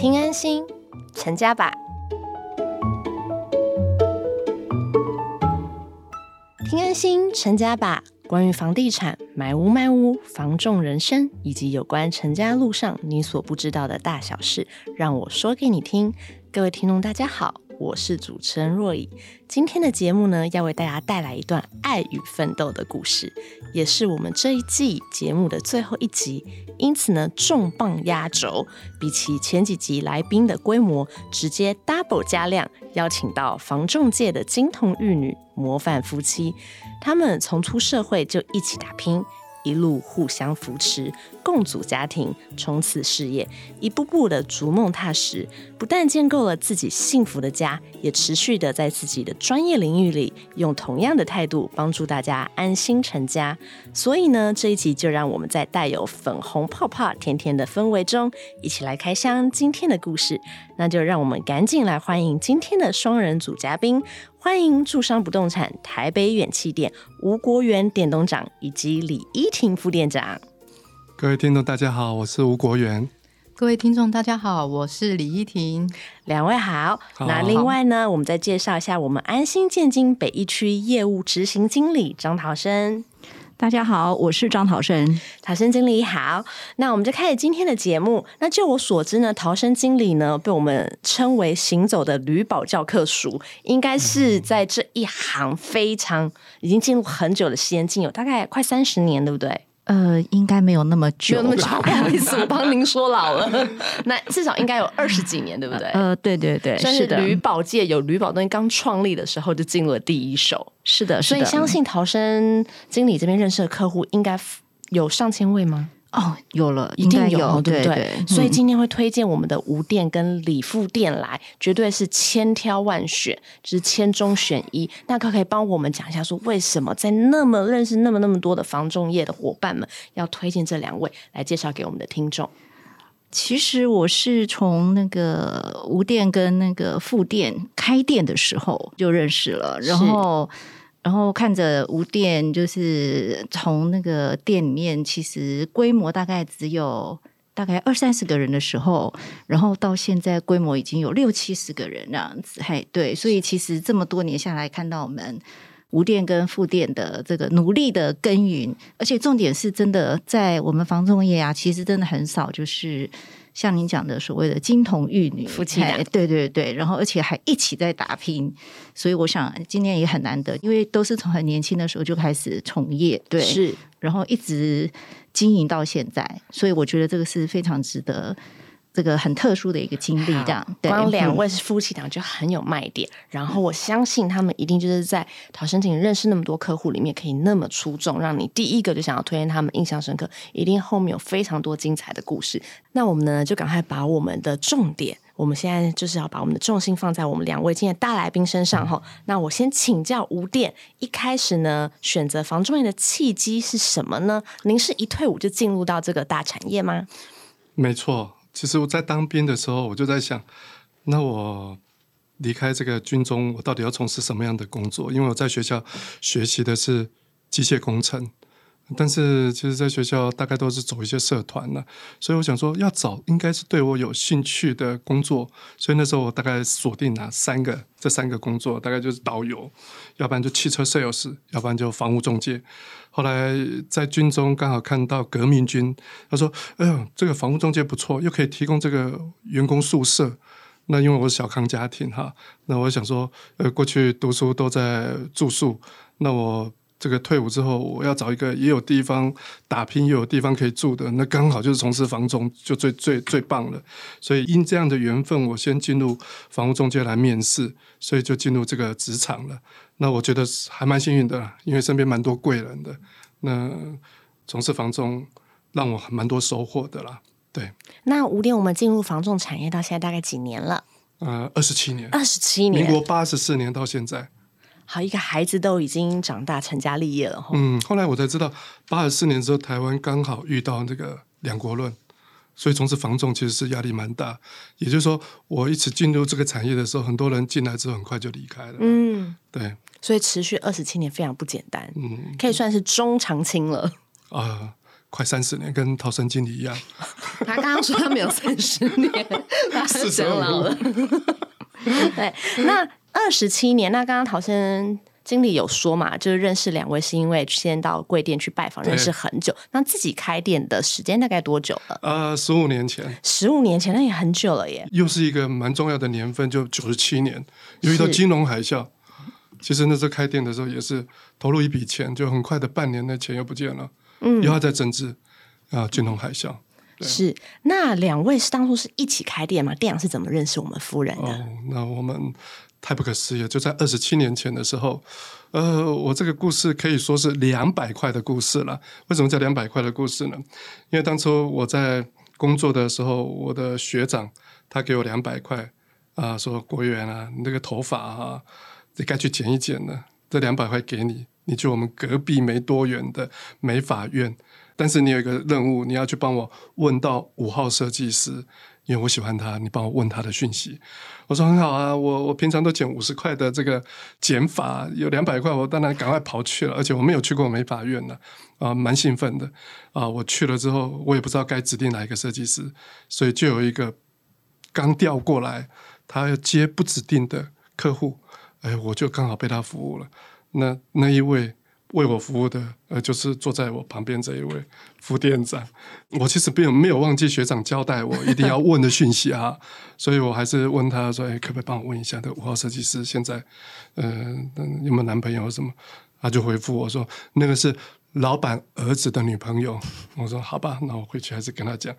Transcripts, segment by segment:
听安心，成家吧。听安心，成家吧。关于房地产、买屋卖屋、房仲人生，以及有关成家路上你所不知道的大小事，让我说给你听。各位听众，大家好。我是主持人若以，今天的节目呢，要为大家带来一段爱与奋斗的故事，也是我们这一季节目的最后一集，因此呢，重磅压轴，比起前几集来宾的规模，直接 double 加量，邀请到房仲界的金童玉女、模范夫妻，他们从出社会就一起打拼。一路互相扶持，共组家庭，冲刺事业，一步步的逐梦踏实，不但建构了自己幸福的家，也持续的在自己的专业领域里，用同样的态度帮助大家安心成家。所以呢，这一集就让我们在带有粉红泡泡、甜甜的氛围中，一起来开箱今天的故事。那就让我们赶紧来欢迎今天的双人组嘉宾。欢迎住商不动产台北远气店吴国元店东长以及李依婷副店长。各位听众，大家好，我是吴国元。各位听众，大家好，我是李依婷。两位好。那另外呢，我们再介绍一下我们安心建金北一区业务执行经理张桃生。大家好，我是张陶生，陶生经理好。那我们就开始今天的节目。那就我所知呢，陶生经理呢被我们称为行走的旅宝教科书，应该是在这一行非常已经进入很久的时间，进有大概快三十年，对不对？呃，应该没有那么久，没有那么久，不好意思，我帮您说老了。那至少应该有二十几年，对不对？呃，对对对，是的。旅保界有吕宝东西刚创立的时候，就进入了第一手。是的，所以相信逃生经理这边认识的客户，应该有上千位吗？哦，有了，一定有，对不对？所以今天会推荐我们的吴店跟李富店来，绝对是千挑万选，就是千中选一。那可可以帮我们讲一下，说为什么在那么认识那么那么多的房仲业的伙伴们，要推荐这两位来介绍给我们的听众？其实我是从那个吴店跟那个副店开店的时候就认识了，然后。然后看着无店，就是从那个店里面，其实规模大概只有大概二三十个人的时候，然后到现在规模已经有六七十个人那样子。嘿，对，所以其实这么多年下来，看到我们无店跟副店的这个努力的耕耘，而且重点是真的在我们房仲业啊，其实真的很少就是。像您讲的所谓的金童玉女夫妻俩，对对对，然后而且还一起在打拼，所以我想今年也很难得，因为都是从很年轻的时候就开始从业，对，是，然后一直经营到现在，所以我觉得这个是非常值得。这个很特殊的一个经历，这样光两位是夫妻档就很有卖点。然后我相信他们一定就是在陶生景认识那么多客户里面，可以那么出众，让你第一个就想要推荐他们，印象深刻。一定后面有非常多精彩的故事。那我们呢，就赶快把我们的重点，我们现在就是要把我们的重心放在我们两位今天大来宾身上哈。那我先请教吴店，一开始呢，选择房中业的契机是什么呢？您是一退伍就进入到这个大产业吗？没错。其实我在当兵的时候，我就在想，那我离开这个军中，我到底要从事什么样的工作？因为我在学校学习的是机械工程。但是其实，在学校大概都是走一些社团了，所以我想说，要找应该是对我有兴趣的工作。所以那时候我大概锁定哪三个，这三个工作大概就是导游，要不然就汽车 sales，要不然就房屋中介。后来在军中刚好看到革命军，他说：“哎呦，这个房屋中介不错，又可以提供这个员工宿舍。”那因为我是小康家庭哈，那我想说，呃，过去读书都在住宿，那我。这个退伍之后，我要找一个也有地方打拼，也有地方可以住的，那刚好就是从事房仲，就最最最棒了。所以因这样的缘分，我先进入房屋中介来面试，所以就进入这个职场了。那我觉得还蛮幸运的，因为身边蛮多贵人的。那从事房仲，让我蛮多收获的啦。对。那五点，我们进入房仲产业到现在大概几年了？呃，二十七年。二十七年。民国八十四年到现在。好，一个孩子都已经长大成家立业了嗯，后来我才知道，八十四年之后，台湾刚好遇到那个两国论，所以从事房仲其实是压力蛮大。也就是说，我一直进入这个产业的时候，很多人进来之后很快就离开了。嗯，对。所以持续二十七年非常不简单，嗯，可以算是中长青了。啊，快三十年，跟逃生经理一样。他刚刚说他没有三十年，他讲老了。对，那二十七年，那刚刚陶生经理有说嘛，就是认识两位是因为先到贵店去拜访，认识很久。那自己开店的时间大概多久了？呃，十五年前，十五年前那也很久了耶。又是一个蛮重要的年份，就九十七年，又遇到金融海啸。其实那时候开店的时候也是投入一笔钱，就很快的半年的钱又不见了，嗯，又要再增资啊，金融海啸。是，那两位是当初是一起开店吗？店长是怎么认识我们夫人的？哦，那我们太不可思议了，就在二十七年前的时候，呃，我这个故事可以说是两百块的故事了。为什么叫两百块的故事呢？因为当初我在工作的时候，我的学长他给我两百块啊，说国元啊，你那个头发啊。你该去剪一剪了，这两百块给你，你去我们隔壁没多远的美法院，但是你有一个任务，你要去帮我问到五号设计师，因为我喜欢他，你帮我问他的讯息。我说很好啊，我我平常都剪五十块的这个减法，有两百块，我当然赶快跑去了，而且我没有去过美法院呢，啊，蛮兴奋的啊。我去了之后，我也不知道该指定哪一个设计师，所以就有一个刚调过来，他要接不指定的客户。哎，我就刚好被他服务了。那那一位为我服务的，呃，就是坐在我旁边这一位副店长。我其实没有没有忘记学长交代我一定要问的讯息啊，所以我还是问他说：“哎，可不可以帮我问一下，这五号设计师现在，呃，有没有男朋友什么？”他就回复我说：“那个是老板儿子的女朋友。”我说：“好吧，那我回去还是跟他讲。”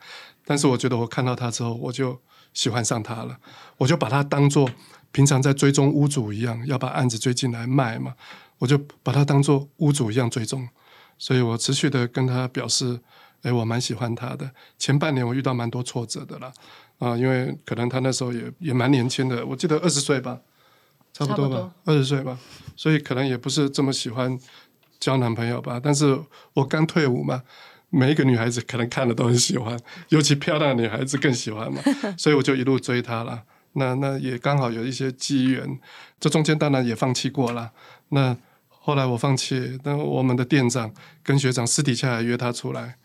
但是我觉得我看到他之后，我就喜欢上他了，我就把他当做。平常在追踪屋主一样，要把案子追进来卖嘛，我就把他当做屋主一样追踪，所以我持续的跟他表示，哎，我蛮喜欢他的。前半年我遇到蛮多挫折的啦，啊，因为可能他那时候也也蛮年轻的，我记得二十岁吧，差不多吧，二十岁吧，所以可能也不是这么喜欢交男朋友吧。但是我刚退伍嘛，每一个女孩子可能看了都很喜欢，尤其漂亮的女孩子更喜欢嘛，所以我就一路追她了。那那也刚好有一些机缘，这中间当然也放弃过了。那后来我放弃，那我们的店长跟学长私底下还约他出来，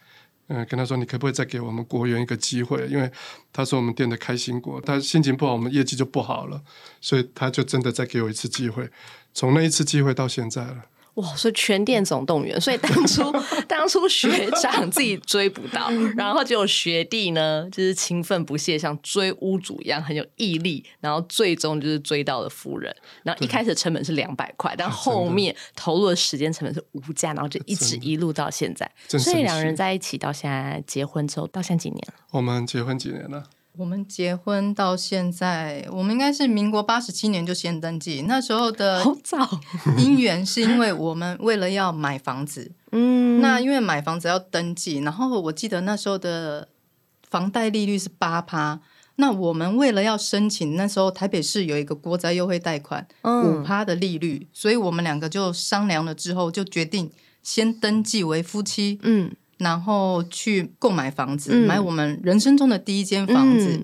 嗯，跟他说你可不可以再给我们国元一个机会？因为他说我们店的开心果，他心情不好，我们业绩就不好了，所以他就真的再给我一次机会。从那一次机会到现在了。哇，所以全店总动员，所以当初 当初学长自己追不到，然后结果学弟呢，就是勤奋不懈，像追屋主一样很有毅力，然后最终就是追到了夫人。然后一开始成本是两百块，但后面投入的时间成本是无价，然后就一直一路到现在。所以两人在一起到现在结婚之后，到现在几年了？我们结婚几年了？我们结婚到现在，我们应该是民国八十七年就先登记。那时候的好早 姻缘是因为我们为了要买房子，嗯，那因为买房子要登记，然后我记得那时候的房贷利率是八趴，那我们为了要申请，那时候台北市有一个国债优惠贷款五趴的利率，所以我们两个就商量了之后，就决定先登记为夫妻，嗯。然后去购买房子，买我们人生中的第一间房子。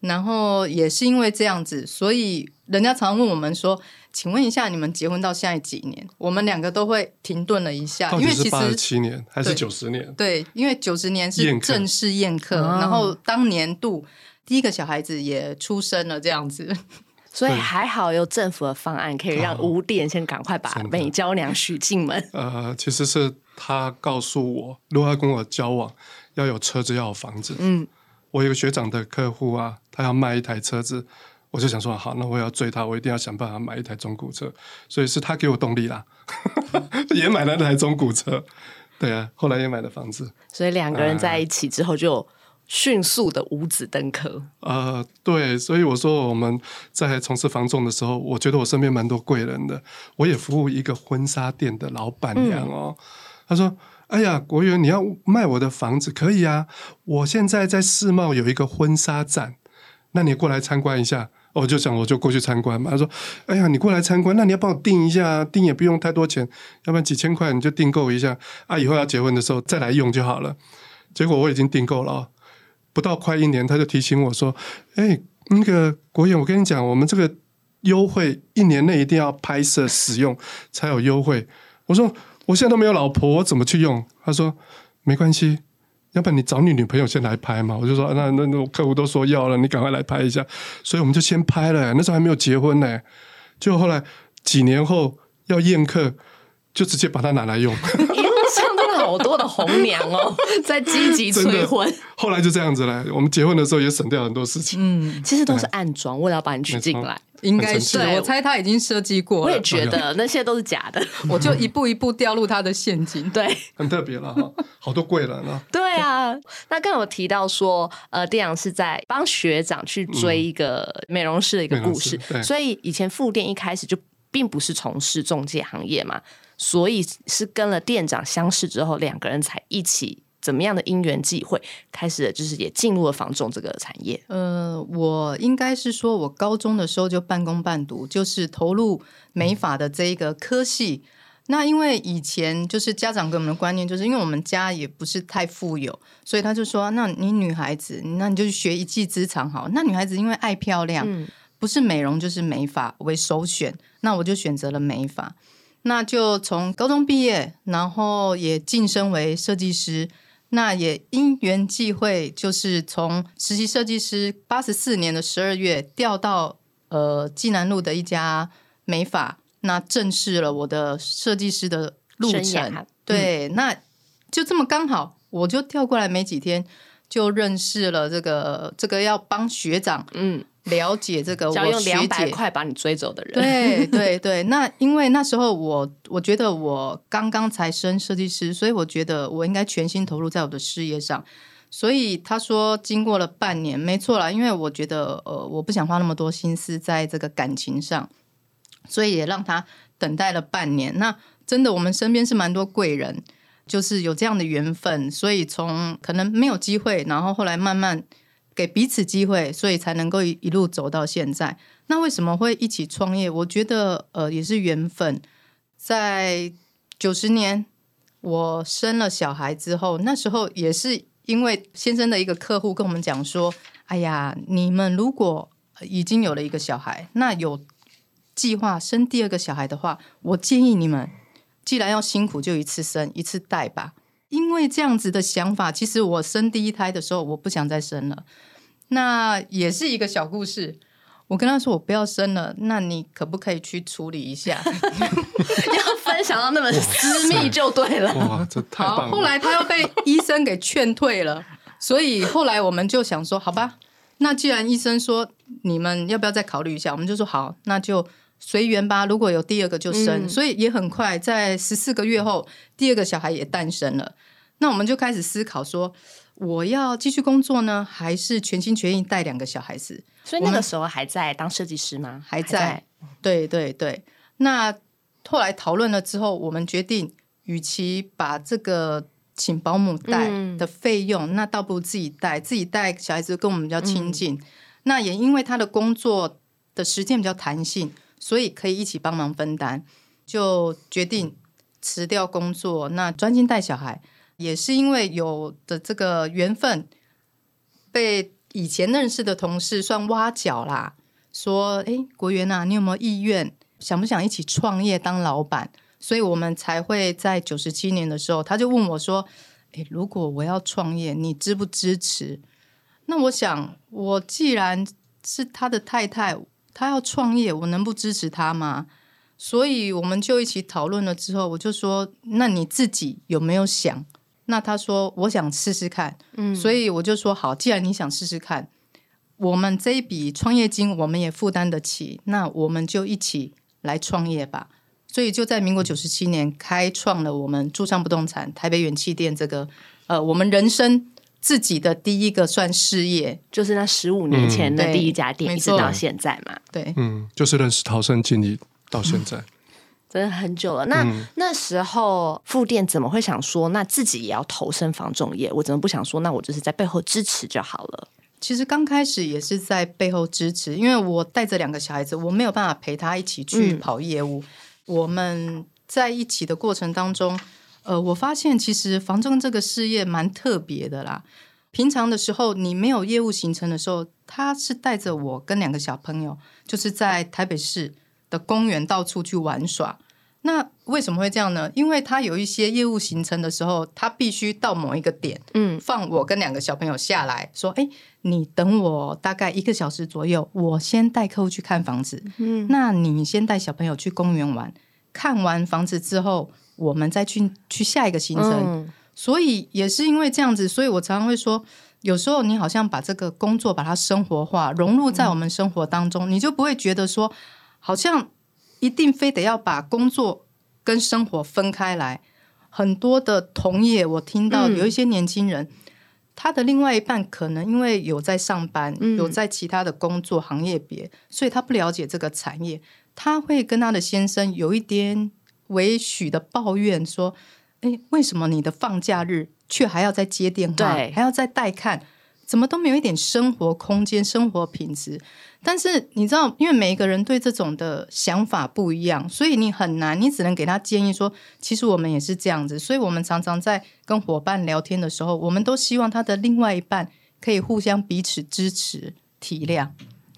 然后也是因为这样子，所以人家常问我们说：“请问一下，你们结婚到现在几年？”我们两个都会停顿了一下，因为其实七年还是九十年？对，因为九十年是正式宴客，然后当年度第一个小孩子也出生了，这样子。所以还好有政府的方案，可以让五点先赶快把美娇娘许进门。呃，其实是他告诉我，如果要跟我交往，要有车子，要有房子。嗯，我有个学长的客户啊，他要卖一台车子，我就想说，好，那我要追他，我一定要想办法买一台中古车。所以是他给我动力啦，也买了那台中古车。对啊，后来也买了房子。所以两个人在一起之后就。迅速的五子登科。呃，对，所以我说我们在从事房仲的时候，我觉得我身边蛮多贵人的。我也服务一个婚纱店的老板娘哦，他说：“哎呀，国元，你要卖我的房子可以啊，我现在在世贸有一个婚纱展，那你过来参观一下。”我就想我就过去参观嘛。他说：“哎呀，你过来参观，那你要帮我订一下，订也不用太多钱，要不然几千块你就订购一下啊，以后要结婚的时候再来用就好了。”结果我已经订购了。不到快一年，他就提醒我说：“哎，那个国远，我跟你讲，我们这个优惠一年内一定要拍摄使用才有优惠。”我说：“我现在都没有老婆，我怎么去用？”他说：“没关系，要不然你找你女朋友先来拍嘛。我就说那那那客户都说要了，你赶快来拍一下。所以我们就先拍了，那时候还没有结婚呢。就后来几年后要宴客，就直接把它拿来用。好多的红娘哦，在积极催婚。后来就这样子了。我们结婚的时候也省掉很多事情。嗯，其实都是暗装，为了要把你娶进来。应该是，我猜他已经设计过。我也觉得 那些都是假的，我就一步一步掉入他的陷阱。对，很特别了哈，好多贵人啊。对啊，那刚有提到说，呃，店长是在帮学长去追一个美容师的一个故事，所以以前副店一开始就并不是从事中介行业嘛。所以是跟了店长相识之后，两个人才一起怎么样的因缘际会，开始就是也进入了房仲这个产业。呃，我应该是说，我高中的时候就半工半读，就是投入美法的这一个科系。那因为以前就是家长给我们的观念，就是因为我们家也不是太富有，所以他就说：“那你女孩子，那你就去学一技之长好。”那女孩子因为爱漂亮，不是美容就是美发为首选，那我就选择了美发。那就从高中毕业，然后也晋升为设计师。那也因缘际会，就是从实习设计师八十四年的十二月调到呃济南路的一家美发，那正式了我的设计师的路程。对，那就这么刚好，我就调过来没几天，就认识了这个这个要帮学长嗯。了解这个，我用两百块把你追走的人。对对对，那因为那时候我 我觉得我刚刚才升设计师，所以我觉得我应该全心投入在我的事业上。所以他说经过了半年，没错啦，因为我觉得呃我不想花那么多心思在这个感情上，所以也让他等待了半年。那真的我们身边是蛮多贵人，就是有这样的缘分，所以从可能没有机会，然后后来慢慢。给彼此机会，所以才能够一路走到现在。那为什么会一起创业？我觉得呃也是缘分。在九十年我生了小孩之后，那时候也是因为先生的一个客户跟我们讲说：“哎呀，你们如果已经有了一个小孩，那有计划生第二个小孩的话，我建议你们既然要辛苦，就一次生一次带吧。”因为这样子的想法，其实我生第一胎的时候，我不想再生了。那也是一个小故事。我跟他说我不要生了，那你可不可以去处理一下？要分享到那么私密就对了。哇，这太棒了！后来他又被医生给劝退了，所以后来我们就想说，好吧，那既然医生说你们要不要再考虑一下，我们就说好，那就。随缘吧，如果有第二个就生，所以也很快，在十四个月后，第二个小孩也诞生了。那我们就开始思考说，我要继续工作呢，还是全心全意带两个小孩子？所以那个时候还在当设计师吗？还在。对对对。那后来讨论了之后，我们决定，与其把这个请保姆带的费用，那倒不如自己带，自己带小孩子跟我们比较亲近。那也因为他的工作的时间比较弹性。所以可以一起帮忙分担，就决定辞掉工作，那专心带小孩。也是因为有的这个缘分，被以前认识的同事算挖角啦，说：“哎，国元啊，你有没有意愿？想不想一起创业当老板？”所以我们才会在九十七年的时候，他就问我说：“哎，如果我要创业，你支不支持？”那我想，我既然是他的太太。他要创业，我能不支持他吗？所以我们就一起讨论了之后，我就说：“那你自己有没有想？”那他说：“我想试试看。”嗯，所以我就说：“好，既然你想试试看，我们这一笔创业金我们也负担得起，那我们就一起来创业吧。”所以就在民国九十七年开创了我们住商不动产台北元气店这个呃，我们人生。自己的第一个算事业，就是那十五年前的第一家店，一直到现在嘛。对，嗯，就是认识陶生经理到现在，真的很久了。那那时候副店怎么会想说，那自己也要投身房仲业？我怎么不想说，那我就是在背后支持就好了？其实刚开始也是在背后支持，因为我带着两个小孩子，我没有办法陪他一起去跑业务。我们在一起的过程当中。呃，我发现其实房仲这个事业蛮特别的啦。平常的时候，你没有业务行程的时候，他是带着我跟两个小朋友，就是在台北市的公园到处去玩耍。那为什么会这样呢？因为他有一些业务行程的时候，他必须到某一个点，嗯，放我跟两个小朋友下来说，哎，你等我大概一个小时左右，我先带客户去看房子，嗯，那你先带小朋友去公园玩，看完房子之后，我们再去去下一个行程。所以也是因为这样子，所以我常常会说，有时候你好像把这个工作把它生活化，融入在我们生活当中，你就不会觉得说，好像一定非得要把工作跟生活分开来。很多的同业，我听到有一些年轻人，他的另外一半可能因为有在上班，有在其他的工作行业别，所以他不了解这个产业，他会跟他的先生有一点委许的抱怨说。哎，为什么你的放假日却还要再接电话，还要再带看？怎么都没有一点生活空间、生活品质？但是你知道，因为每一个人对这种的想法不一样，所以你很难，你只能给他建议说，其实我们也是这样子。所以我们常常在跟伙伴聊天的时候，我们都希望他的另外一半可以互相彼此支持、体谅。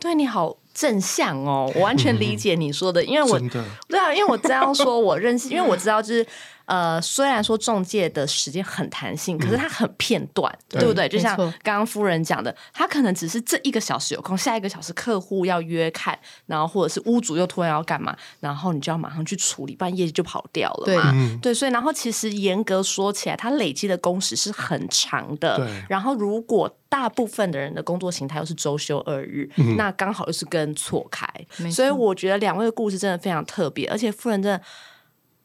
对你好正向哦，我完全理解你说的，因为我 对啊，因为我这样说，我认识，因为我知道就是。呃，虽然说中介的时间很弹性，可是它很片段，对不对？就像刚刚夫人讲的，他可能只是这一个小时有空，下一个小时客户要约看，然后或者是屋主又突然要干嘛，然后你就要马上去处理，不然业绩就跑掉了嘛。对，所以然后其实严格说起来，它累积的工时是很长的。然后如果大部分的人的工作形态又是周休二日，那刚好又是跟错开。所以我觉得两位的故事真的非常特别，而且夫人真的。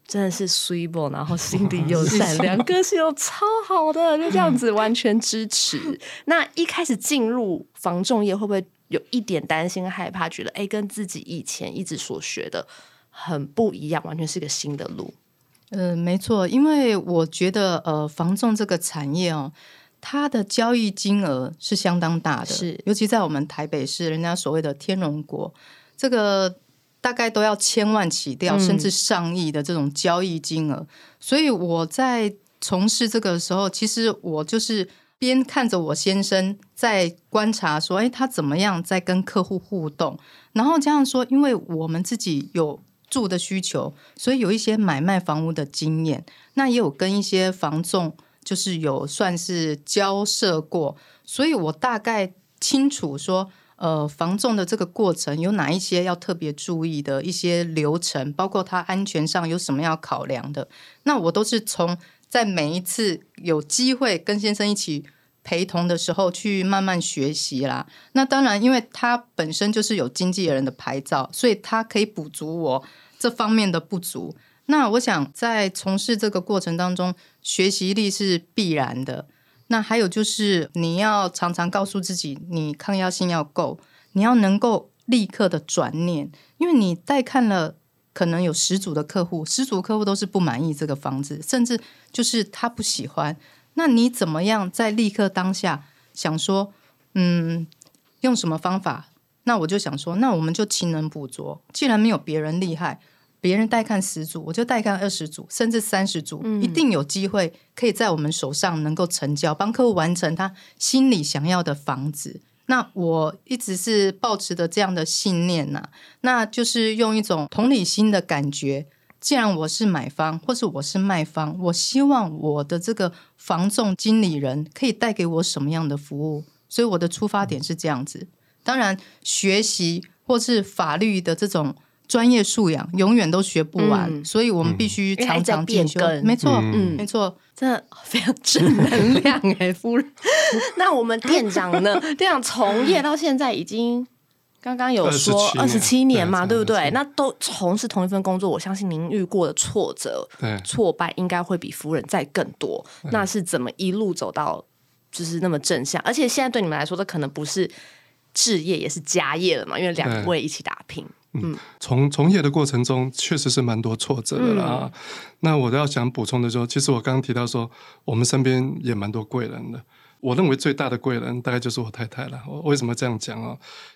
真的是 sweet，然后心地又善良，个性又超好的，就这样子完全支持。那一开始进入防重业，会不会有一点担心害怕？觉得哎，跟自己以前一直所学的很不一样，完全是个新的路。嗯，没错，因为我觉得呃，防重这个产业哦，它的交易金额是相当大的，是尤其在我们台北市，人家所谓的天龙国这个。大概都要千万起掉，甚至上亿的这种交易金额。所以我在从事这个时候，其实我就是边看着我先生在观察，说：“哎，他怎么样在跟客户互动？”然后加上说，因为我们自己有住的需求，所以有一些买卖房屋的经验，那也有跟一些房仲就是有算是交涉过，所以我大概清楚说。呃，防重的这个过程有哪一些要特别注意的一些流程，包括它安全上有什么要考量的？那我都是从在每一次有机会跟先生一起陪同的时候去慢慢学习啦。那当然，因为他本身就是有经纪人的牌照，所以他可以补足我这方面的不足。那我想在从事这个过程当中，学习力是必然的。那还有就是，你要常常告诉自己，你抗压性要够，你要能够立刻的转念，因为你带看了可能有十组的客户，十组客户都是不满意这个房子，甚至就是他不喜欢。那你怎么样在立刻当下想说，嗯，用什么方法？那我就想说，那我们就勤能补拙，既然没有别人厉害。别人带看十组，我就带看二十组，甚至三十组，一定有机会可以在我们手上能够成交，帮客户完成他心里想要的房子。那我一直是抱持的这样的信念呐，那就是用一种同理心的感觉。既然我是买方，或是我是卖方，我希望我的这个房仲经理人可以带给我什么样的服务？所以我的出发点是这样子。当然，学习或是法律的这种。专业素养永远都学不完，所以我们必须常常进修。没错，嗯，没错，真的非常正能量哎，夫人。那我们店长呢？店长从业到现在已经刚刚有说二十七年嘛，对不对？那都从事同一份工作，我相信您遇过的挫折、挫败应该会比夫人再更多。那是怎么一路走到就是那么正向？而且现在对你们来说，这可能不是置业，也是家业了嘛？因为两位一起打拼。嗯，从从业的过程中，确实是蛮多挫折的啦。那我都要想补充的说，其实我刚刚提到说，我们身边也蛮多贵人的。我认为最大的贵人，大概就是我太太了。我为什么这样讲啊？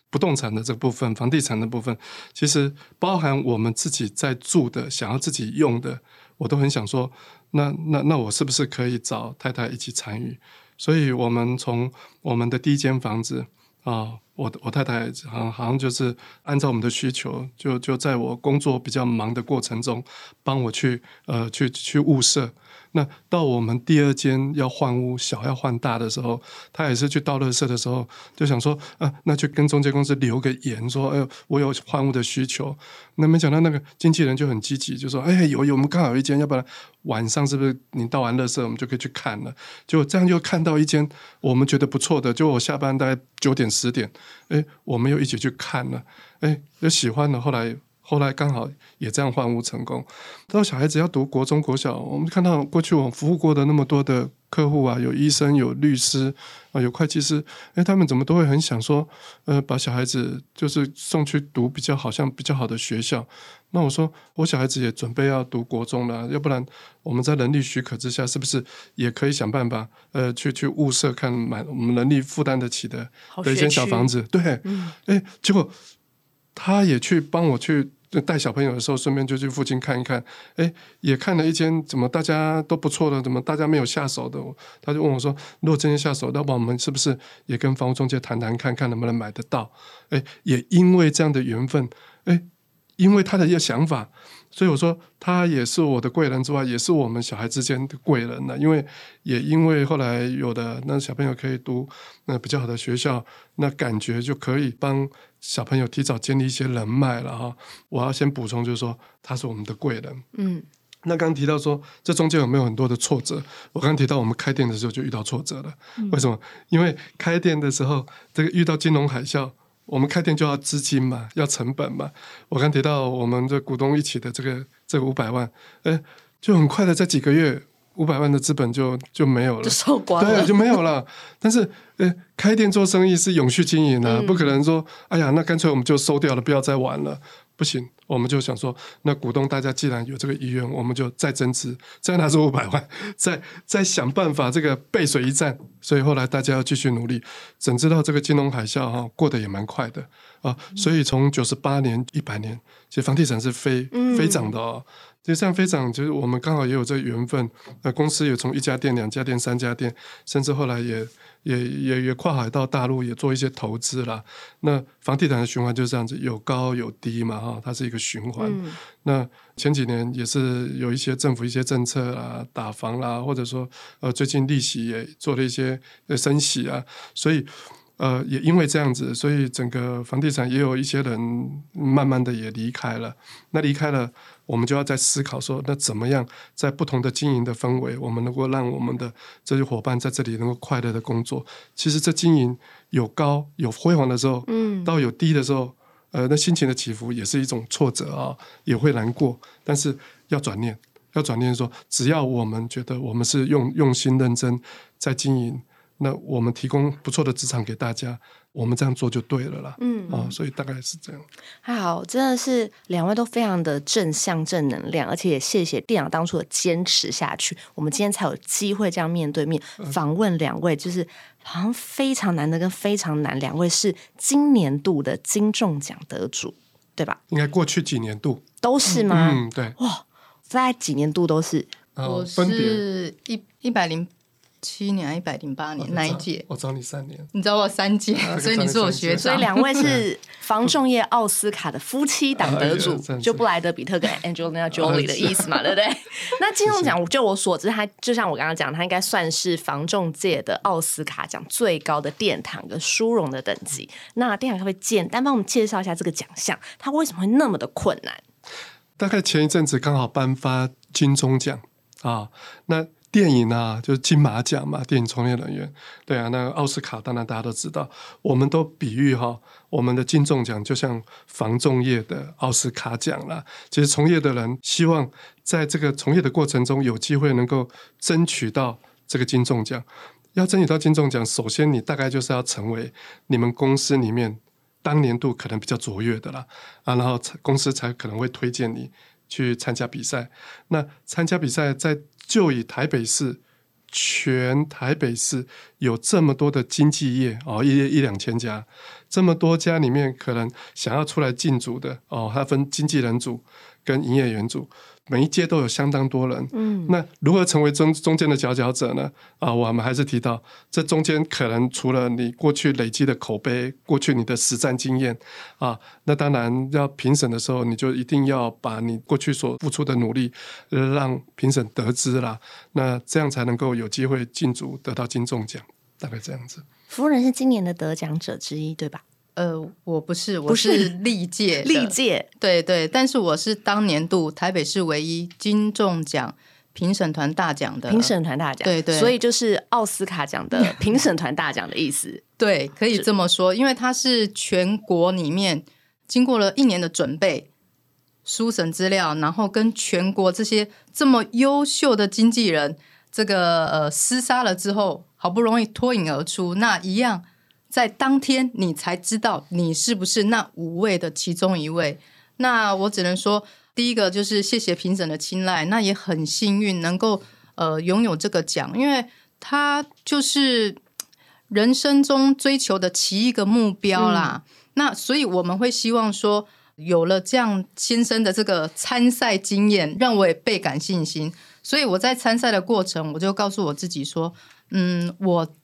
不动产的这部分，房地产的部分，其实包含我们自己在住的，想要自己用的，我都很想说，那那那我是不是可以找太太一起参与？所以我们从我们的第一间房子啊。我我太太好像好像就是按照我们的需求，就就在我工作比较忙的过程中，帮我去呃去去物色。那到我们第二间要换屋，小要换大的时候，他也是去倒乐色的时候，就想说啊，那就跟中介公司留个言，说哎，我有换屋的需求。那没想到那个经纪人就很积极，就说哎，有有，我们刚好有一间，要不然晚上是不是你倒完乐色，我们就可以去看了？就这样就看到一间我们觉得不错的，就我下班大概九点十点，哎，我们又一起去看了，哎，又喜欢了，后来。后来刚好也这样换屋成功。到小孩子要读国中、国小，我们看到过去我服务过的那么多的客户啊，有医生、有律师啊，有会计师，哎，他们怎么都会很想说，呃，把小孩子就是送去读比较好像比较好的学校。那我说，我小孩子也准备要读国中了，要不然我们在能力许可之下，是不是也可以想办法，呃，去去物色看买我们能力负担得起的的一间小房子？对，哎，结果。他也去帮我去带小朋友的时候，顺便就去附近看一看。哎，也看了一间，怎么大家都不错的，怎么大家没有下手的？他就问我说：“如果真的下手，那我们是不是也跟房屋中介谈谈，看看能不能买得到？”哎，也因为这样的缘分，哎，因为他的一个想法。所以我说，他也是我的贵人之外，也是我们小孩之间的贵人呢。因为也因为后来有的那小朋友可以读那比较好的学校，那感觉就可以帮小朋友提早建立一些人脉了哈。我要先补充，就是说他是我们的贵人。嗯，那刚刚提到说这中间有没有很多的挫折？我刚刚提到我们开店的时候就遇到挫折了。为什么？因为开店的时候这个遇到金融海啸。我们开店就要资金嘛，要成本嘛。我刚提到我们的股东一起的这个这个五百万，哎，就很快的在几个月，五百万的资本就就没有了，就收光了，对，就没有了。但是，哎，开店做生意是永续经营啊，不可能说，哎呀，那干脆我们就收掉了，不要再玩了。不行，我们就想说，那股东大家既然有这个意愿，我们就再增资，再拿出五百万，再再想办法这个背水一战。所以后来大家要继续努力。怎知道这个金融海啸哈过得也蛮快的啊？所以从九十八年、一百年，其实房地产是飞飞涨的哦。就像飞涨，就是我们刚好也有这个缘分。那公司也从一家店、两家店、三家店，甚至后来也。也也也跨海到大陆也做一些投资啦。那房地产的循环就是这样子，有高有低嘛，哈，它是一个循环。那前几年也是有一些政府一些政策啊，打房啦，或者说呃最近利息也做了一些升息啊，所以呃也因为这样子，所以整个房地产也有一些人慢慢的也离开了。那离开了。我们就要在思考说，那怎么样在不同的经营的氛围，我们能够让我们的这些伙伴在这里能够快乐的工作？其实这经营有高有辉煌的时候，嗯，到有低的时候，呃，那心情的起伏也是一种挫折啊，也会难过。但是要转念，要转念说，只要我们觉得我们是用用心认真在经营，那我们提供不错的职场给大家。我们这样做就对了啦，嗯啊，所以大概是这样。还好，真的是两位都非常的正向、正能量，而且也谢谢店长当初的坚持下去，我们今天才有机会这样面对面访问两位，就是好像非常难得跟非常难。两位是今年度的金钟奖得主，对吧？应该过去几年度都是吗？嗯，对。哇，在几年度都是，我是一一百零。七年一百零八年那一届？我找你三年，你找我三届，所以你是我学长。所以两位是防重业奥斯卡的夫妻档得主，就布莱德比特跟 Angelina Jolie 的意思嘛，对不对？那金钟奖，就我所知，他就像我刚刚讲，他应该算是防重界的奥斯卡奖最高的殿堂跟殊荣的等级。那殿堂可不可以简单帮我们介绍一下这个奖项？它为什么会那么的困难？大概前一阵子刚好颁发金钟奖啊，那。电影啊，就是金马奖嘛，电影从业人员，对啊，那奥斯卡当然大家都知道，我们都比喻哈，我们的金钟奖就像防重业的奥斯卡奖啦。其实从业的人希望在这个从业的过程中有机会能够争取到这个金钟奖。要争取到金钟奖，首先你大概就是要成为你们公司里面当年度可能比较卓越的啦啊，然后公司才可能会推荐你去参加比赛。那参加比赛在就以台北市全台北市有这么多的经纪业哦，一一两千家，这么多家里面，可能想要出来进组的哦，它分经纪人组跟营业员组。每一届都有相当多人，嗯，那如何成为中中间的佼佼者呢？啊，我们还是提到，这中间可能除了你过去累积的口碑，过去你的实战经验啊，那当然要评审的时候，你就一定要把你过去所付出的努力让评审得知啦，那这样才能够有机会进组得到金钟奖，大概这样子。夫人是今年的得奖者之一，对吧？呃，我不是，我是历届，历届，对对，但是我是当年度台北市唯一金钟奖评审团大奖的评审团大奖，对对，所以就是奥斯卡奖的 评审团大奖的意思，对，可以这么说，因为它是全国里面经过了一年的准备、书审资料，然后跟全国这些这么优秀的经纪人这个呃厮杀了之后，好不容易脱颖而出，那一样。在当天，你才知道你是不是那五位的其中一位。那我只能说，第一个就是谢谢评审的青睐，那也很幸运能够呃拥有这个奖，因为他就是人生中追求的其一个目标啦。那所以我们会希望说，有了这样先生的这个参赛经验，让我也倍感信心。所以我在参赛的过程，我就告诉我自己说，嗯，我。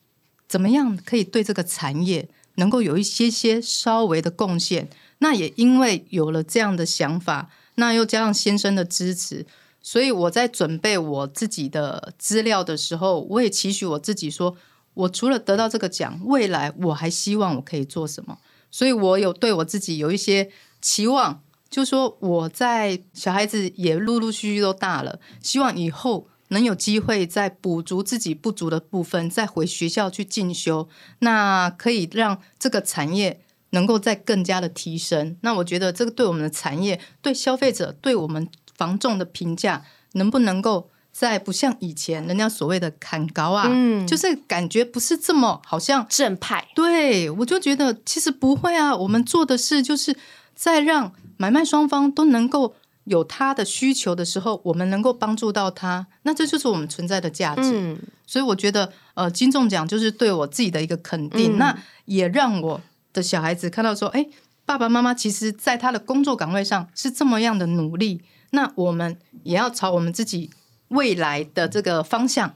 怎么样可以对这个产业能够有一些些稍微的贡献？那也因为有了这样的想法，那又加上先生的支持，所以我在准备我自己的资料的时候，我也期许我自己说，我除了得到这个奖，未来我还希望我可以做什么？所以我有对我自己有一些期望，就说我在小孩子也陆陆续续都大了，希望以后。能有机会再补足自己不足的部分，再回学校去进修，那可以让这个产业能够再更加的提升。那我觉得这个对我们的产业、对消费者、对我们房仲的评价，能不能够在不像以前人家所谓的砍高啊，嗯，就是感觉不是这么好像正派。对我就觉得其实不会啊，我们做的事就是在让买卖双方都能够。有他的需求的时候，我们能够帮助到他，那这就是我们存在的价值。所以我觉得，呃，金钟奖就是对我自己的一个肯定，那也让我的小孩子看到说，哎，爸爸妈妈其实在他的工作岗位上是这么样的努力，那我们也要朝我们自己未来的这个方向。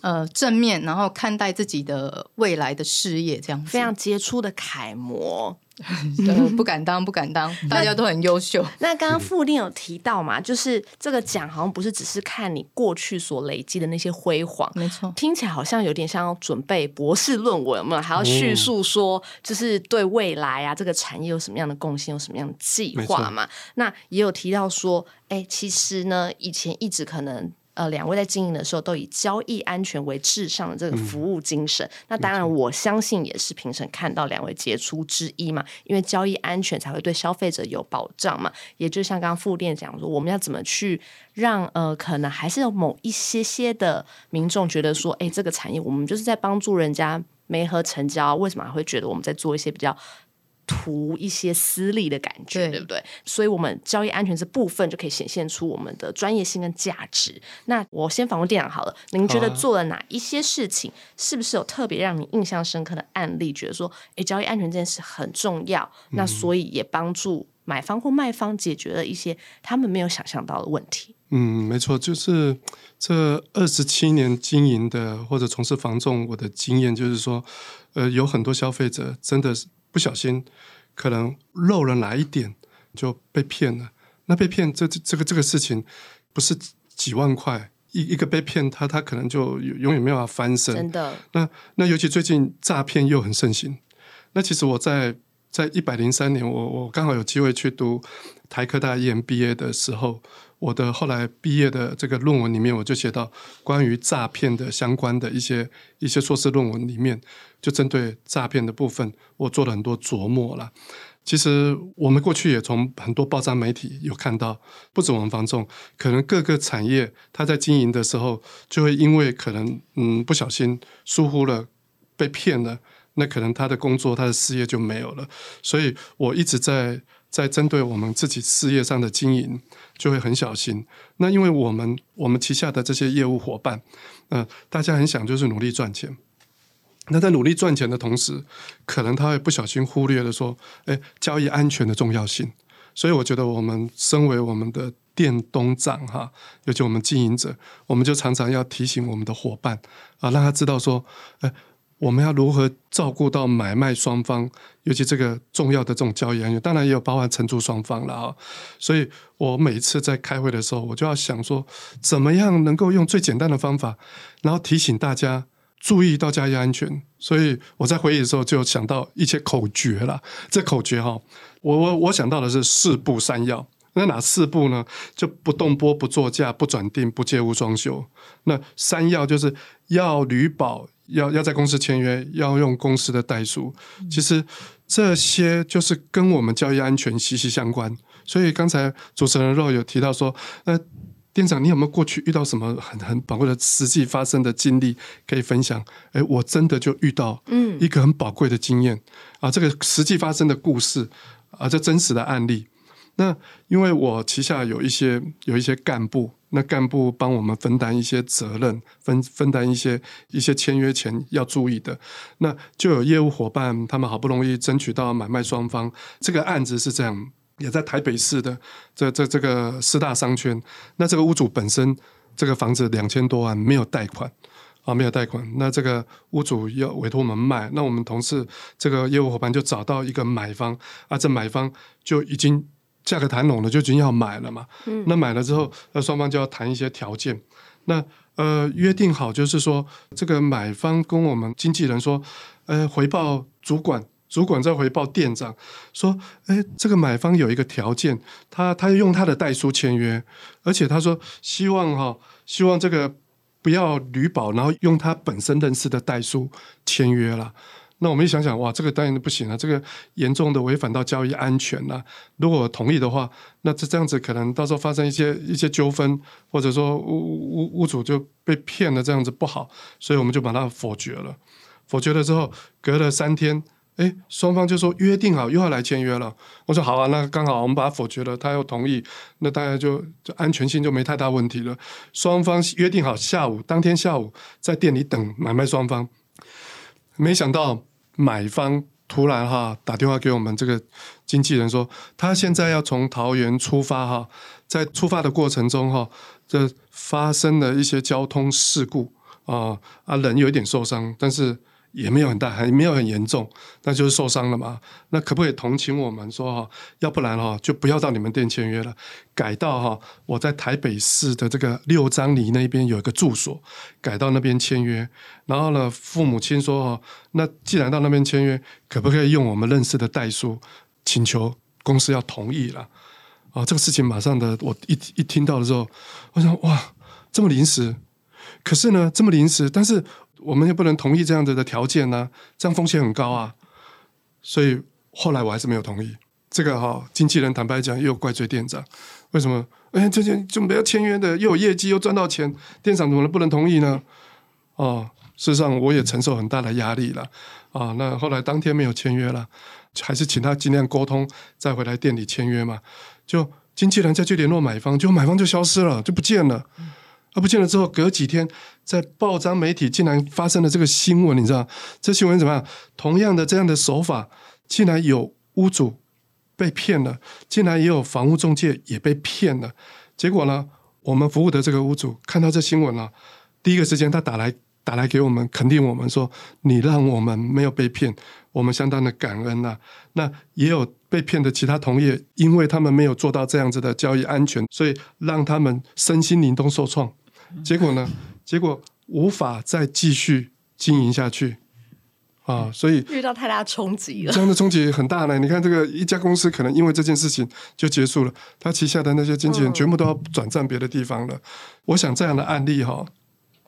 呃，正面，然后看待自己的未来的事业，这样非常杰出的楷模，不敢当，不敢当，大家都很优秀。那刚刚傅定有提到嘛，就是这个奖好像不是只是看你过去所累积的那些辉煌，没错，听起来好像有点像要准备博士论文嘛，还要叙述说，就是对未来啊这个产业有什么样的贡献，有什么样的计划嘛。那也有提到说，哎，其实呢，以前一直可能。呃，两位在经营的时候都以交易安全为至上的这个服务精神。那当然，我相信也是评审看到两位杰出之一嘛，因为交易安全才会对消费者有保障嘛。也就像刚刚副店讲说，我们要怎么去让呃，可能还是有某一些些的民众觉得说，哎，这个产业我们就是在帮助人家没和成交，为什么还会觉得我们在做一些比较？图一些私利的感觉，对不对？所以，我们交易安全这部分就可以显现出我们的专业性跟价值。那我先访问店长好了，您觉得做了哪一些事情？是不是有特别让你印象深刻的案例？觉得说，哎，交易安全这件事很重要，那所以也帮助买方或卖方解决了一些他们没有想象到的问题。嗯，没错，就是这二十七年经营的或者从事房仲，我的经验就是说，呃，有很多消费者真的是。不小心可能漏了哪一点就被骗了。那被骗这这个这个事情不是几万块一一个被骗，他他可能就永远没有办法翻身。真的。那那尤其最近诈骗又很盛行。那其实我在在一百零三年，我我刚好有机会去读台科大 EMBA 的时候。我的后来毕业的这个论文里面，我就写到关于诈骗的相关的一些一些硕士论文里面，就针对诈骗的部分，我做了很多琢磨了。其实我们过去也从很多报章媒体有看到，不止我们房仲，可能各个产业他在经营的时候，就会因为可能嗯不小心疏忽了被骗了，那可能他的工作他的事业就没有了。所以我一直在。在针对我们自己事业上的经营，就会很小心。那因为我们我们旗下的这些业务伙伴，嗯，大家很想就是努力赚钱。那在努力赚钱的同时，可能他会不小心忽略了说，哎，交易安全的重要性。所以我觉得，我们身为我们的店东长哈，尤其我们经营者，我们就常常要提醒我们的伙伴啊，让他知道说，哎，我们要如何照顾到买卖双方，尤其这个重要的这种交易安全，当然也有包含承租双方了啊。所以我每次在开会的时候，我就要想说，怎么样能够用最简单的方法，然后提醒大家。注意到交易安全，所以我在会议的时候就想到一些口诀了。这口诀哈，我我我想到的是四步三要。那哪四步呢？就不动波、不作价、不转定、不借屋装修。那三要就是要履保，要要在公司签约，要用公司的代书。其实这些就是跟我们交易安全息息相关。所以刚才主持人肉有提到说，那。店长，你有没有过去遇到什么很很宝贵的实际发生的经历可以分享？哎，我真的就遇到嗯一个很宝贵的经验啊，这个实际发生的故事啊，这真实的案例。那因为我旗下有一些有一些干部，那干部帮我们分担一些责任，分分担一些一些签约前要注意的。那就有业务伙伴，他们好不容易争取到买卖双方这个案子是这样。也在台北市的这这这个四大商圈，那这个屋主本身这个房子两千多万没有贷款啊，没有贷款。那这个屋主要委托我们卖，那我们同事这个业务伙伴就找到一个买方啊，这买方就已经价格谈拢了，就已经要买了嘛。嗯。那买了之后，那双方就要谈一些条件。那呃，约定好就是说，这个买方跟我们经纪人说，呃，回报主管。主管再回报店长说：“哎，这个买方有一个条件，他他用他的代书签约，而且他说希望哈，希望这个不要履保，然后用他本身认识的代书签约了。那我们一想想，哇，这个当然不行了，这个严重的违反到交易安全了。如果同意的话，那这这样子可能到时候发生一些一些纠纷，或者说屋屋屋主就被骗了，这样子不好，所以我们就把它否决了。否决了之后，隔了三天。”哎，双方就说约定好又要来签约了。我说好啊，那刚好我们把它否决了，他又同意，那大家就就安全性就没太大问题了。双方约定好下午当天下午在店里等买卖双方，没想到买方突然哈打电话给我们这个经纪人说，他现在要从桃园出发哈，在出发的过程中哈，这发生了一些交通事故啊啊，人有一点受伤，但是。也没有很大，还没有很严重，那就是受伤了嘛。那可不可以同情我们说哈？要不然哈，就不要到你们店签约了，改到哈，我在台北市的这个六张里那边有一个住所，改到那边签约。然后呢，父母亲说哈，那既然到那边签约，可不可以用我们认识的代书？请求公司要同意了。啊，这个事情马上的，我一一听到的时候，我想哇，这么临时。可是呢，这么临时，但是。我们也不能同意这样子的条件呢，这样风险很高啊。所以后来我还是没有同意。这个哈，经纪人坦白讲，又怪罪店长。为什么？哎，这些准备要签约的，又有业绩，又赚到钱，店长怎么能不能同意呢？哦，事实上我也承受很大的压力了。啊，那后来当天没有签约了，还是请他尽量沟通，再回来店里签约嘛。就经纪人再去联络买方，就买方就消失了，就不见了。啊，不见了之后，隔几天在报章媒体竟然发生了这个新闻，你知道？这新闻怎么样？同样的这样的手法，竟然有屋主被骗了，竟然也有房屋中介也被骗了。结果呢，我们服务的这个屋主看到这新闻了，第一个时间他打来打来给我们肯定我们说，你让我们没有被骗，我们相当的感恩呐。那也有。被骗的其他同业，因为他们没有做到这样子的交易安全，所以让他们身心灵都受创。结果呢？结果无法再继续经营下去啊！所以遇到太大冲击了，这样的冲击很大呢。你看，这个一家公司可能因为这件事情就结束了，他旗下的那些经纪人全部都要转战别的地方了。我想这样的案例哈，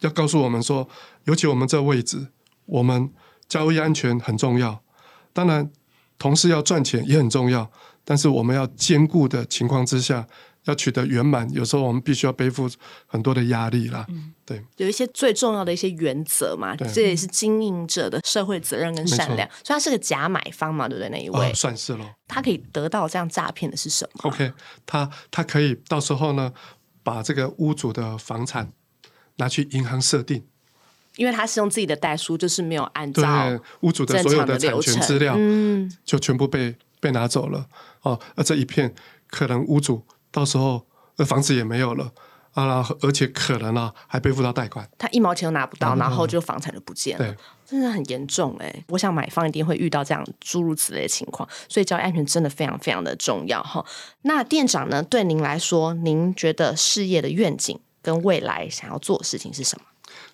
要告诉我们说，尤其我们这位置，我们交易安全很重要。当然。同事要赚钱也很重要，但是我们要兼顾的情况之下，要取得圆满，有时候我们必须要背负很多的压力啦。嗯对，有一些最重要的一些原则嘛，这也是经营者的社会责任跟善良。所以他是个假买方嘛，对不对？那一位算是咯。他可以得到这样诈骗的是什么？OK，他他可以到时候呢，把这个屋主的房产拿去银行设定。因为他是用自己的代书，就是没有按照屋主的所有的产权资料，嗯，就全部被被拿走了哦。而这一片可能屋主到时候房子也没有了啊，而且可能啊还背负到贷款，他一毛钱都拿不到，然后就房产就不见了，真的很严重哎。我想买方一定会遇到这样诸如此类的情况，所以交易安全真的非常非常的重要哈。那店长呢，对您来说，您觉得事业的愿景跟未来想要做的事情是什么？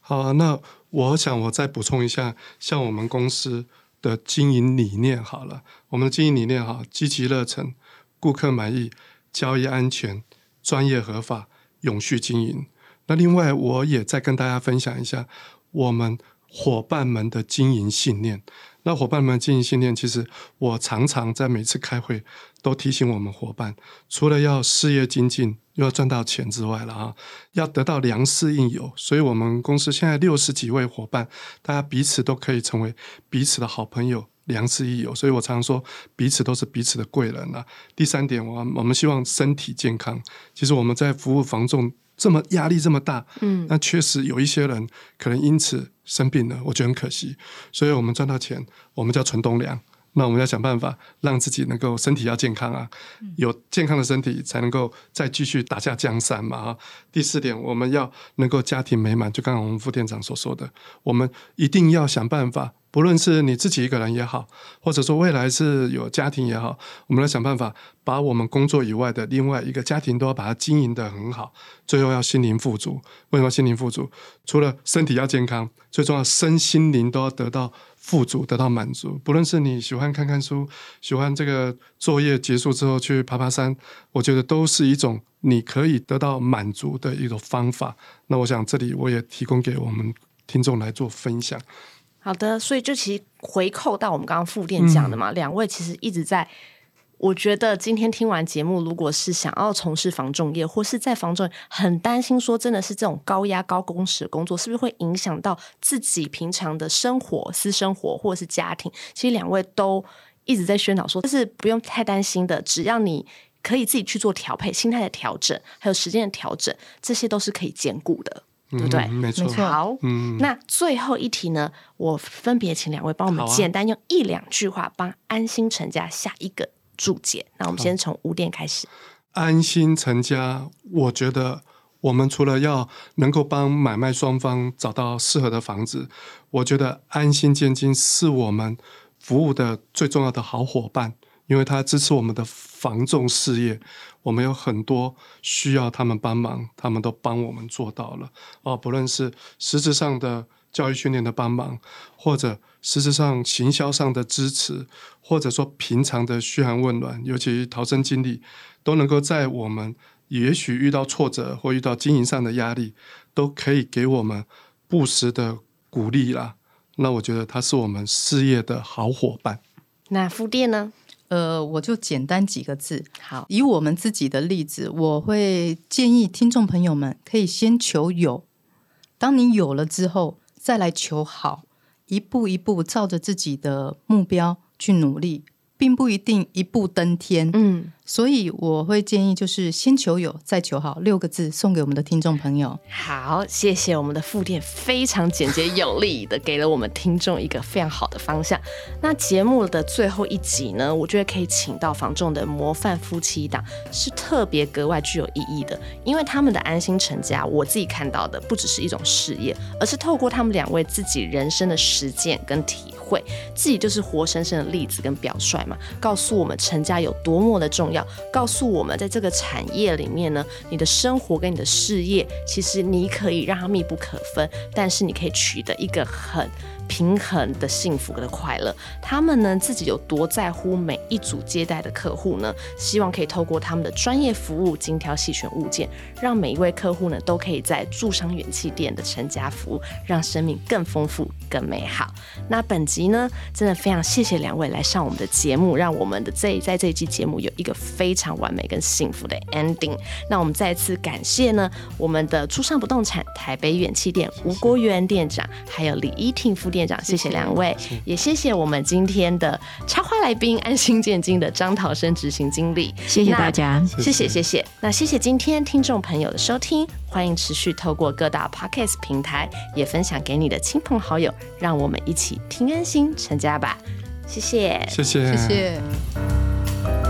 好，那我想我再补充一下，像我们公司的经营理念好了，我们的经营理念哈，积极热忱、顾客满意、交易安全、专业合法、永续经营。那另外，我也再跟大家分享一下我们伙伴们的经营信念。那伙伴们经营信念，其实我常常在每次开会都提醒我们伙伴，除了要事业精进。又要赚到钱之外了啊，要得到良师益友，所以我们公司现在六十几位伙伴，大家彼此都可以成为彼此的好朋友、良师益友。所以我常说，彼此都是彼此的贵人啊。第三点，我我们希望身体健康。其实我们在服务房仲这么压力这么大，嗯，那确实有一些人可能因此生病了，我觉得很可惜。所以我们赚到钱，我们叫存东粮。那我们要想办法让自己能够身体要健康啊，有健康的身体才能够再继续打下江山嘛啊。第四点，我们要能够家庭美满，就刚刚我们副店长所说的，我们一定要想办法，不论是你自己一个人也好，或者说未来是有家庭也好，我们来想办法把我们工作以外的另外一个家庭都要把它经营的很好，最后要心灵富足。为什么心灵富足？除了身体要健康，最重要身心灵都要得到。富足得到满足，不论是你喜欢看看书，喜欢这个作业结束之后去爬爬山，我觉得都是一种你可以得到满足的一种方法。那我想这里我也提供给我们听众来做分享。好的，所以就其实回扣到我们刚刚副店讲的嘛，两位其实一直在。我觉得今天听完节目，如果是想要从事防重业，或是在房仲很担心说，真的是这种高压高工时的工作，是不是会影响到自己平常的生活、私生活或者是家庭？其实两位都一直在宣导说，这是不用太担心的，只要你可以自己去做调配、心态的调整，还有时间的调整，这些都是可以兼顾的，对不对？没错。好，嗯。那最后一题呢？我分别请两位帮我们简单用一两句话帮安心成家下一个。注解。那我们先从五点开始。安心成家，我觉得我们除了要能够帮买卖双方找到适合的房子，我觉得安心建金是我们服务的最重要的好伙伴，因为他支持我们的防重事业。我们有很多需要他们帮忙，他们都帮我们做到了。哦，不论是实质上的。教育训练的帮忙，或者实质上行销上的支持，或者说平常的嘘寒问暖，尤其逃生经历，都能够在我们也许遇到挫折或遇到经营上的压力，都可以给我们不时的鼓励啦。那我觉得他是我们事业的好伙伴。那副店呢？呃，我就简单几个字。好，以我们自己的例子，我会建议听众朋友们可以先求有，当你有了之后。再来求好，一步一步照着自己的目标去努力。并不一定一步登天，嗯，所以我会建议就是先求有，再求好，六个字送给我们的听众朋友。好，谢谢我们的副店，非常简洁有力的给了我们听众一个非常好的方向。那节目的最后一集呢，我觉得可以请到房仲的模范夫妻档，是特别格外具有意义的，因为他们的安心成家，我自己看到的不只是一种事业，而是透过他们两位自己人生的实践跟体。会自己就是活生生的例子跟表率嘛，告诉我们成家有多么的重要，告诉我们在这个产业里面呢，你的生活跟你的事业，其实你可以让它密不可分，但是你可以取得一个很。平衡的幸福的快乐，他们呢自己有多在乎每一组接待的客户呢？希望可以透过他们的专业服务、精挑细选物件，让每一位客户呢都可以在住商元气店的成家服务，让生命更丰富、更美好。那本集呢，真的非常谢谢两位来上我们的节目，让我们的这在这一期节目有一个非常完美跟幸福的 ending。那我们再次感谢呢我们的住商不动产台北元气店吴国元店长，还有李依婷副店。店长，谢谢。两位，也谢谢我们今天的插花来宾安心建金的张桃生执行经理，谢谢大家，谢谢谢谢。那谢谢今天听众朋友的收听，欢迎持续透过各大 podcast 平台也分享给你的亲朋好友，让我们一起听安心成家吧，谢谢，谢谢，谢谢。